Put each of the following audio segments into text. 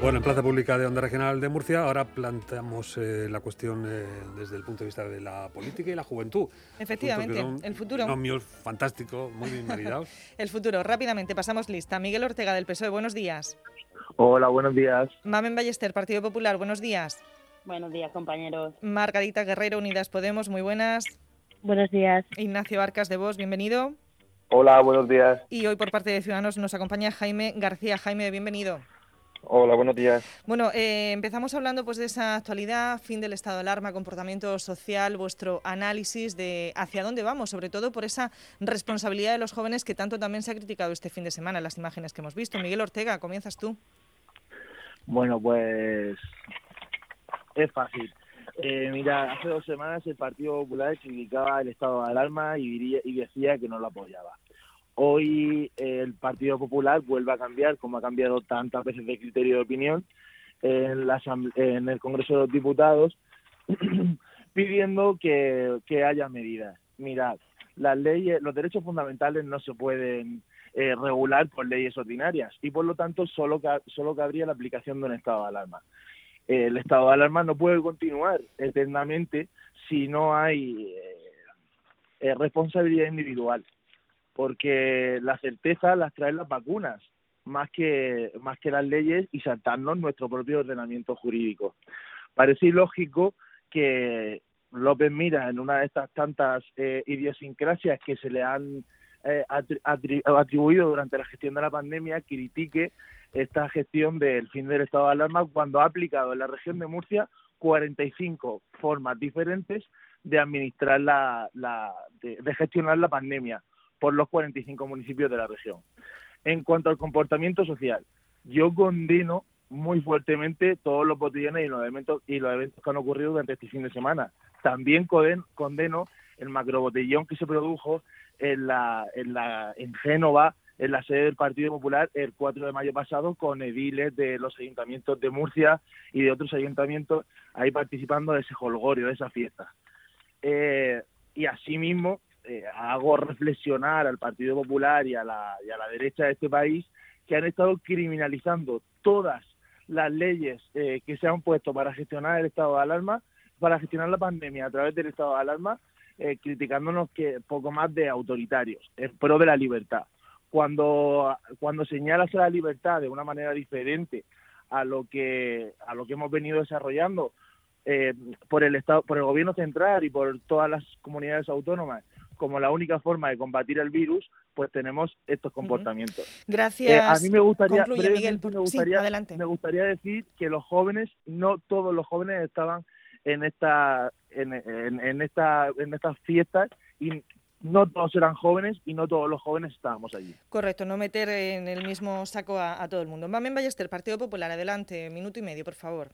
Bueno, en Plaza Pública de Onda Regional de Murcia ahora planteamos eh, la cuestión eh, desde el punto de vista de la política y la juventud. Efectivamente, el futuro. Nomios fantástico, muy bien maridados. el futuro, rápidamente, pasamos lista. Miguel Ortega del PSOE, buenos días. Hola, buenos días. Mamen Ballester, Partido Popular, buenos días. Buenos días, compañeros. Margarita Guerrero, Unidas Podemos, muy buenas. Buenos días. Ignacio Arcas de Vos, bienvenido. Hola, buenos días. Y hoy por parte de Ciudadanos nos acompaña Jaime García. Jaime, bienvenido. Hola, buenos días. Bueno, eh, empezamos hablando pues de esa actualidad, fin del estado de alarma, comportamiento social, vuestro análisis de hacia dónde vamos, sobre todo por esa responsabilidad de los jóvenes que tanto también se ha criticado este fin de semana en las imágenes que hemos visto. Miguel Ortega, comienzas tú. Bueno, pues es fácil. Eh, mira, hace dos semanas el Partido Popular criticaba el estado de alarma y, y decía que no lo apoyaba. Hoy el Partido Popular vuelve a cambiar, como ha cambiado tantas veces de criterio de opinión, en, la, en el Congreso de los Diputados, pidiendo que, haya medidas. Mirad, las leyes, los derechos fundamentales no se pueden eh, regular por leyes ordinarias y por lo tanto solo, solo cabría la aplicación de un estado de alarma. el estado de alarma no puede continuar eternamente si no hay eh, eh, responsabilidad individual porque la certeza las traen las vacunas más que más que las leyes y saltarnos nuestro propio ordenamiento jurídico. Parece ilógico que López Mira, en una de estas tantas eh, idiosincrasias que se le han eh, atribuido durante la gestión de la pandemia, critique esta gestión del fin del estado de alarma cuando ha aplicado en la región de Murcia 45 formas diferentes de administrar la, la de gestionar la pandemia por los 45 municipios de la región. En cuanto al comportamiento social, yo condeno muy fuertemente todos los botellones y los eventos y los eventos que han ocurrido durante este fin de semana. También condeno el macrobotellón que se produjo en la en la en Génova, en la sede del Partido Popular el 4 de mayo pasado con ediles de los ayuntamientos de Murcia y de otros ayuntamientos ahí participando de ese holgorio, de esa fiesta. Eh, y asimismo eh, hago reflexionar al Partido Popular y a, la, y a la derecha de este país que han estado criminalizando todas las leyes eh, que se han puesto para gestionar el estado de alarma, para gestionar la pandemia a través del estado de alarma, eh, criticándonos que poco más de autoritarios, en pro de la libertad. Cuando, cuando señalas a la libertad de una manera diferente a lo que, a lo que hemos venido desarrollando por el estado, por el gobierno central y por todas las comunidades autónomas, como la única forma de combatir el virus, pues tenemos estos comportamientos. Gracias. Eh, a mí me gustaría, me, me gustaría decir que los jóvenes, no todos los jóvenes estaban en esta, en, esta, en estas fiestas y no todos eran jóvenes y no todos los jóvenes estábamos allí. Correcto, no meter en el mismo saco a, todo el mundo. Mamen Ballester, Partido Popular, adelante, minuto y medio, por favor.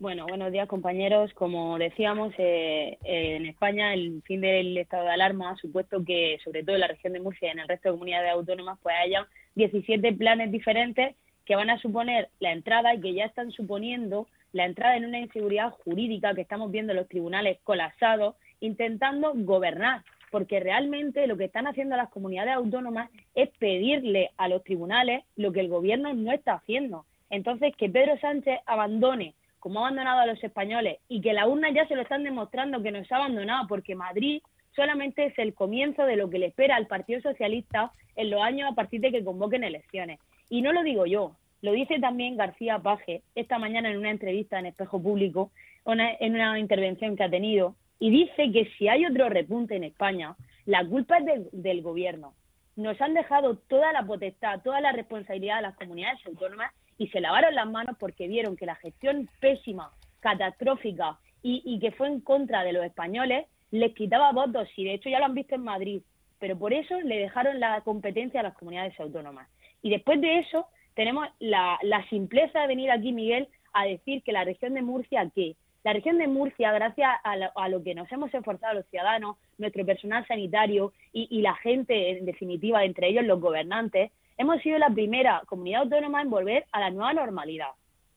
Bueno, buenos días compañeros. Como decíamos, eh, en España el fin del estado de alarma ha supuesto que, sobre todo en la región de Murcia y en el resto de comunidades autónomas, pues haya 17 planes diferentes que van a suponer la entrada y que ya están suponiendo la entrada en una inseguridad jurídica que estamos viendo en los tribunales colapsados, intentando gobernar, porque realmente lo que están haciendo las comunidades autónomas es pedirle a los tribunales lo que el gobierno no está haciendo. Entonces, que Pedro Sánchez abandone como ha abandonado a los españoles y que la urna ya se lo están demostrando que nos ha abandonado porque Madrid solamente es el comienzo de lo que le espera al Partido Socialista en los años a partir de que convoquen elecciones. Y no lo digo yo, lo dice también García Paje esta mañana en una entrevista en Espejo Público, en una intervención que ha tenido, y dice que si hay otro repunte en España, la culpa es del gobierno. Nos han dejado toda la potestad, toda la responsabilidad de las comunidades autónomas y se lavaron las manos porque vieron que la gestión pésima, catastrófica y, que fue en contra de los españoles les quitaba votos y de hecho ya lo han visto en Madrid, pero por eso le dejaron la competencia a las comunidades autónomas. Y después de eso tenemos la, simpleza de venir aquí, Miguel, a decir que la región de Murcia, ¿qué? La región de Murcia, gracias a lo, que nos hemos esforzado los ciudadanos, nuestro personal sanitario y, y la gente, en definitiva, entre ellos los gobernantes, hemos sido la primera comunidad autónoma en volver a la nueva normalidad.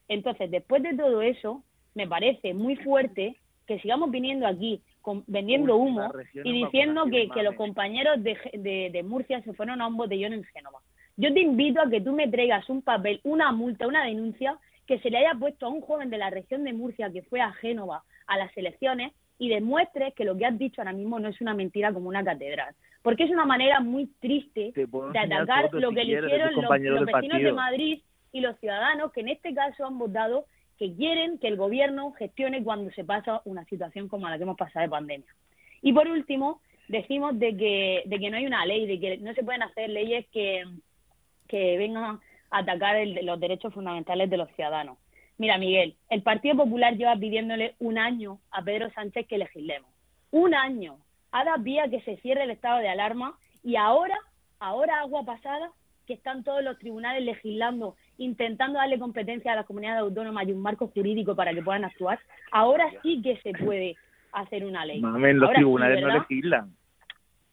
Entonces, después de todo eso, me parece muy fuerte que sigamos viniendo aquí vendiendo humo y diciendo que, los compañeros de, de, Murcia se fueron a un botellón en Génova. Yo te invito a que tú me traigas un papel, una multa, una denuncia que se le haya puesto a un joven de la región de Murcia que fue a Génova a las elecciones y demuestres que lo que has dicho ahora mismo no es una mentira como una catedral. Porque es una manera muy triste de atacar lo que le hicieron los, vecinos de Madrid y los ciudadanos que en este caso han votado que quieren que el gobierno gestione cuando se pasa una situación como la que hemos pasado de pandemia. Y por último, decimos de que, de que no hay una ley, de que no se pueden hacer leyes que, que vengan a atacar los derechos fundamentales de los ciudadanos. Mira, Miguel, el Partido Popular lleva pidiéndole un año a Pedro Sánchez que legislemos. Un año. Ha dado vía que se cierre el estado de alarma y ahora, ahora agua pasada, que están todos los tribunales legislando, intentando darle competencia a las comunidades autónomas y un marco jurídico para que puedan actuar, ahora sí que se puede hacer una ley. los tribunales no legislan.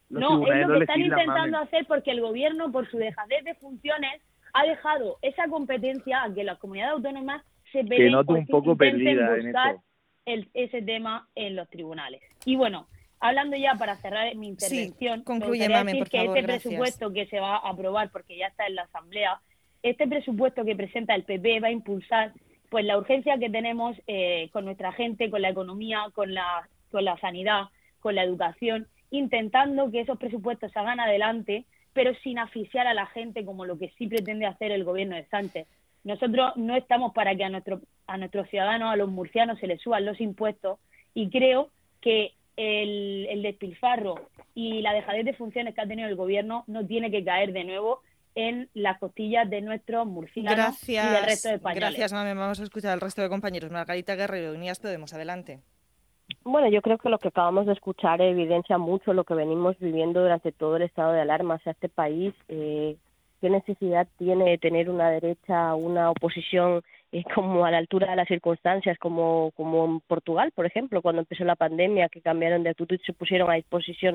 no, es lo que están intentando hacer porque el gobierno, por su dejadez de funciones, ha dejado esa competencia a que las comunidades autónomas se peleen un poco perdida buscar el, ese tema en los tribunales. Y bueno, hablando ya para cerrar mi intervención, sí, concluye, mame, por que favor, este presupuesto que se va a aprobar porque ya está en la Asamblea, este presupuesto que presenta el PP va a impulsar pues la urgencia que tenemos eh, con nuestra gente, con la economía, con la, con la sanidad, con la educación, intentando que esos presupuestos se hagan adelante pero sin asfixiar a la gente como lo que sí pretende hacer el gobierno de Sánchez. Nosotros no estamos para que a, nuestro, a nuestros ciudadanos, a los murcianos, se les suban los impuestos y creo que el, el despilfarro y la dejadez de funciones que ha tenido el gobierno no tiene que caer de nuevo en las costillas de nuestros murcianos y del resto de españoles. Gracias, mami. Vamos a escuchar al resto de compañeros. Margarita Guerrero, Unidas Podemos, adelante. Bueno, yo creo que lo que acabamos de escuchar evidencia mucho lo que venimos viviendo durante todo el estado de alarma. O sea, este país, eh, ¿qué necesidad tiene de tener una derecha, una oposición eh, como a la altura de las circunstancias, como, como en Portugal, por ejemplo, cuando empezó la pandemia, que cambiaron de actitud se pusieron a disposición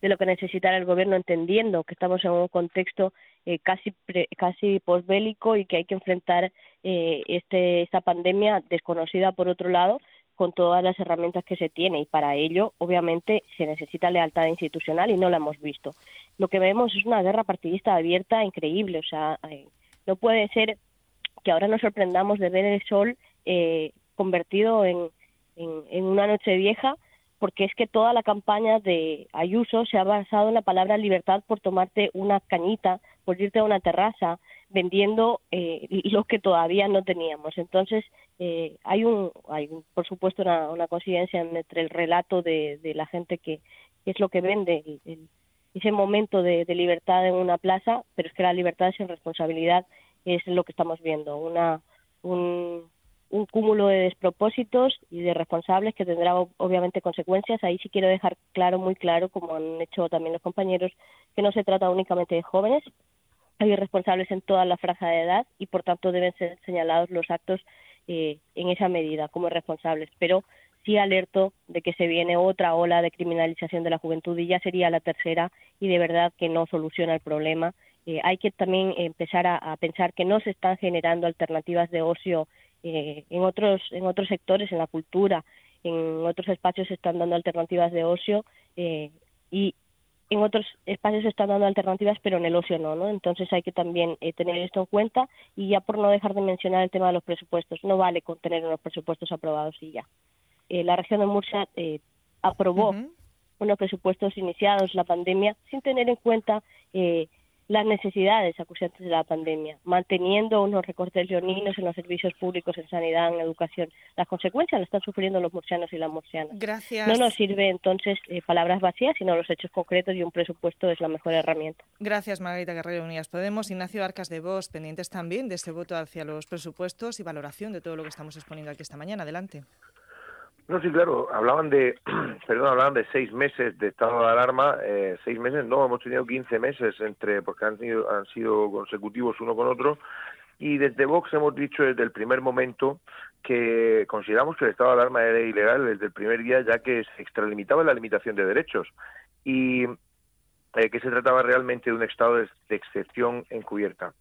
de lo que necesitara el gobierno, entendiendo que estamos en un contexto eh, casi casi posbélico y que hay que enfrentar eh, este, esta pandemia desconocida por otro lado con todas las herramientas que se tiene y para ello obviamente se necesita lealtad institucional y no la hemos visto. Lo que vemos es una guerra partidista abierta increíble, o sea, eh, no puede ser que ahora nos sorprendamos de ver el sol eh, convertido en, en, una noche vieja porque es que toda la campaña de Ayuso se ha basado en la palabra libertad por tomarte una cañita, por irte a una terraza, vendiendo eh, lo que todavía no teníamos. Entonces, eh, hay, un, hay por supuesto una, una coincidencia entre el relato de, de la gente que, es lo que vende ese momento de, libertad en una plaza, pero es que la libertad sin responsabilidad es lo que estamos viendo, una, un, un cúmulo de despropósitos y de responsables que tendrá obviamente consecuencias. Ahí sí quiero dejar claro, muy claro, como han hecho también los compañeros, que no se trata únicamente de jóvenes, hay responsables en toda la franja de edad y por tanto deben ser señalados los actos eh, en esa medida como responsables. Pero sí alerto de que se viene otra ola de criminalización de la juventud y ya sería la tercera y de verdad que no soluciona el problema. Eh, hay que también empezar a, pensar que no se están generando alternativas de ocio eh, en otros en otros sectores, en la cultura, en otros espacios se están dando alternativas de ocio y en otros espacios se están dando alternativas, pero en el ocio no, ¿no? Entonces hay que también eh, tener esto en cuenta y ya por no dejar de mencionar el tema de los presupuestos, no vale con tener unos presupuestos aprobados y ya. Eh, la región de Murcia eh, aprobó unos presupuestos iniciados la pandemia sin tener en cuenta eh, las necesidades acuciantes de la pandemia, manteniendo unos recortes leoninos en los servicios públicos, en sanidad, en educación. Las consecuencias las están sufriendo los murcianos y las murcianas. Gracias. No nos sirve entonces eh, palabras vacías, sino los hechos concretos y un presupuesto es la mejor herramienta. Gracias, Margarita Guerrero Unidas Podemos. Ignacio Arcas de Vos, pendientes también de ese voto hacia los presupuestos y valoración de todo lo que estamos exponiendo aquí esta mañana. Adelante. No, sí, claro, hablaban de, perdón, hablaban de seis meses de estado de alarma, eh, seis meses no, hemos tenido quince meses entre, porque han sido, han sido consecutivos uno con otro, y desde Vox hemos dicho desde el primer momento que consideramos que el estado de alarma era ilegal desde el primer día, ya que se extralimitaba la limitación de derechos y eh, que se trataba realmente de un estado de, excepción encubierta.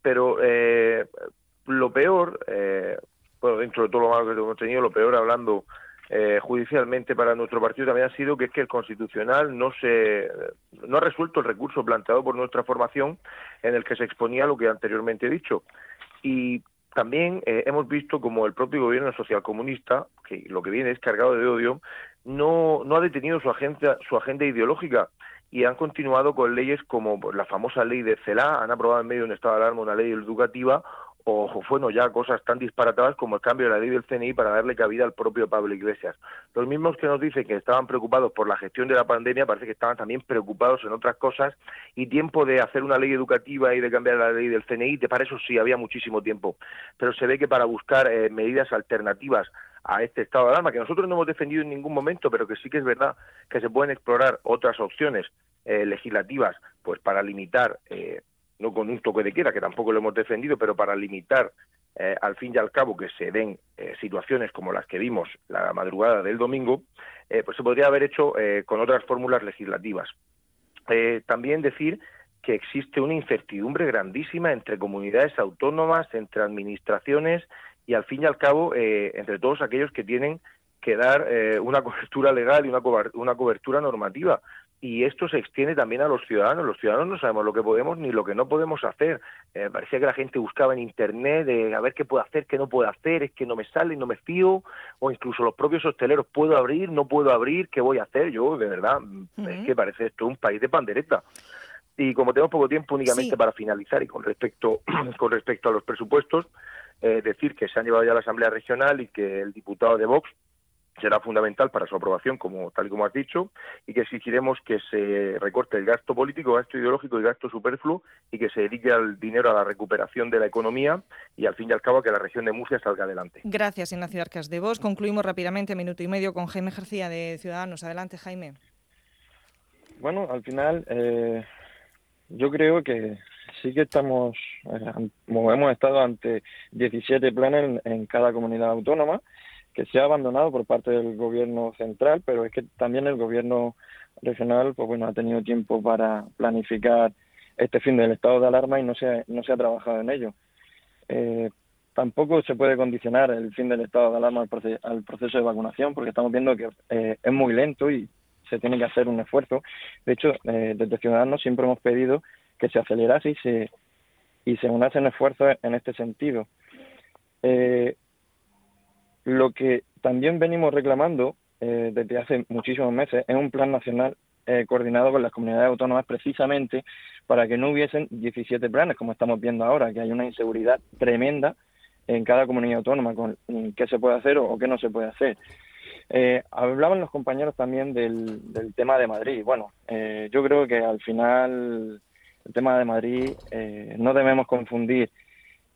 Pero eh, lo peor, eh, bueno, dentro de todo lo malo que hemos tenido, lo peor hablando eh, judicialmente para nuestro partido también ha sido que es que el constitucional no se no ha resuelto el recurso planteado por nuestra formación en el que se exponía lo que anteriormente he dicho. Y también eh, hemos visto como el propio gobierno socialcomunista, que lo que viene es cargado de odio, no, no ha detenido su agenda, su agenda ideológica y han continuado con leyes como la famosa ley de CELA, han aprobado en medio de un estado de alarma una ley educativa o bueno, ya cosas tan disparatadas como el cambio de la ley del CNI para darle cabida al propio Pablo Iglesias. Los mismos que nos dicen que estaban preocupados por la gestión de la pandemia parece que estaban también preocupados en otras cosas y tiempo de hacer una ley educativa y de cambiar la ley del CNI, para eso sí había muchísimo tiempo. Pero se ve que para buscar eh, medidas alternativas a este estado de alarma, que nosotros no hemos defendido en ningún momento, pero que sí que es verdad que se pueden explorar otras opciones eh, legislativas pues para limitar eh, no con un toque de queda, que tampoco lo hemos defendido, pero para limitar eh, al fin y al cabo que se den eh, situaciones como las que vimos la madrugada del domingo, eh, pues se podría haber hecho con otras fórmulas legislativas. también decir que existe una incertidumbre grandísima entre comunidades autónomas, entre administraciones y al fin y al cabo entre todos aquellos que tienen que dar una cobertura legal y una cobertura normativa y esto se extiende también a los ciudadanos. Los ciudadanos no sabemos lo que podemos ni lo que no podemos hacer. Eh, parecía que la gente buscaba en Internet de a ver qué puedo hacer, qué no puedo hacer, es que no me sale, no me fío, o incluso los propios hosteleros, ¿puedo abrir, no puedo abrir, qué voy a hacer? Yo, de verdad, es que parece esto un país de pandereta. Y como tenemos poco tiempo únicamente para finalizar y con respecto, con respecto a los presupuestos, eh, decir que se han llevado ya a la Asamblea Regional y que el diputado de Vox será fundamental para su aprobación, como tal y como has dicho, y que exigiremos que se recorte el gasto político, gasto ideológico y gasto superfluo y que se dedique el dinero a la recuperación de la economía y al fin y al cabo que la región de Murcia salga adelante. Gracias, Ignacio Arcas de Vos. Concluimos rápidamente, minuto y medio, con Jaime García de Ciudadanos. Adelante, Jaime. Bueno, al final eh, yo creo que sí que estamos, eh, hemos estado ante 17 planes en cada comunidad autónoma que se ha abandonado por parte del gobierno central, pero es que también el gobierno regional, pues bueno, ha tenido tiempo para planificar este fin del estado de alarma y no se ha, no se ha trabajado en ello. Eh, tampoco se puede condicionar el fin del estado de alarma al, proceso, de vacunación, porque estamos viendo que eh, es muy lento y se tiene que hacer un esfuerzo. De hecho, eh, desde Ciudadanos siempre hemos pedido que se acelerase y se y se unasen esfuerzos en este sentido. Eh, lo que también venimos reclamando eh, desde hace muchísimos meses es un plan nacional eh, coordinado con las comunidades autónomas precisamente para que no hubiesen 17 planes, como estamos viendo ahora, que hay una inseguridad tremenda en cada comunidad autónoma con qué se puede hacer o, qué no se puede hacer. Eh, hablaban los compañeros también del, tema de Madrid. Bueno, yo creo que al final el tema de Madrid no debemos confundir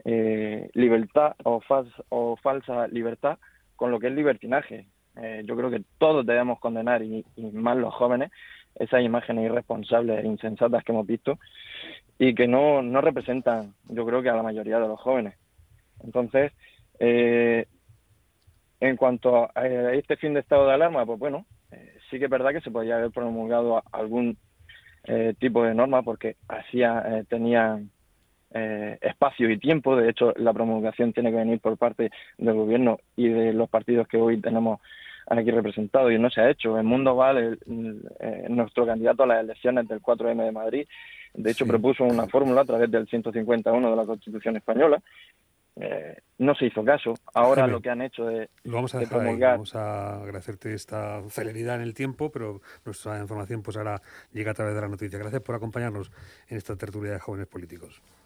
eh, libertad o, o falsa libertad con lo que es libertinaje. Eh, yo creo que todos debemos condenar, y, más los jóvenes, esas imágenes irresponsables e insensatas que hemos visto y que no, no representan, yo creo que a la mayoría de los jóvenes. Entonces, eh, en cuanto a este fin de estado de alarma, pues bueno, sí que es verdad que se podría haber promulgado algún tipo de norma porque hacía, tenía eh, espacio y tiempo. De hecho, la promulgación tiene que venir por parte del gobierno y de los partidos que hoy tenemos aquí representados y no se ha hecho. En Mundo Val, eh, nuestro candidato a las elecciones del 4M de Madrid, de hecho, propuso una fórmula a través del 151 de la Constitución española. Eh, no se hizo caso. Ahora lo que han hecho es lo vamos a dejar Vamos a agradecerte esta celeridad en el tiempo, pero nuestra información pues ahora llega a través de la noticia. Gracias por acompañarnos en esta tertulia de jóvenes políticos.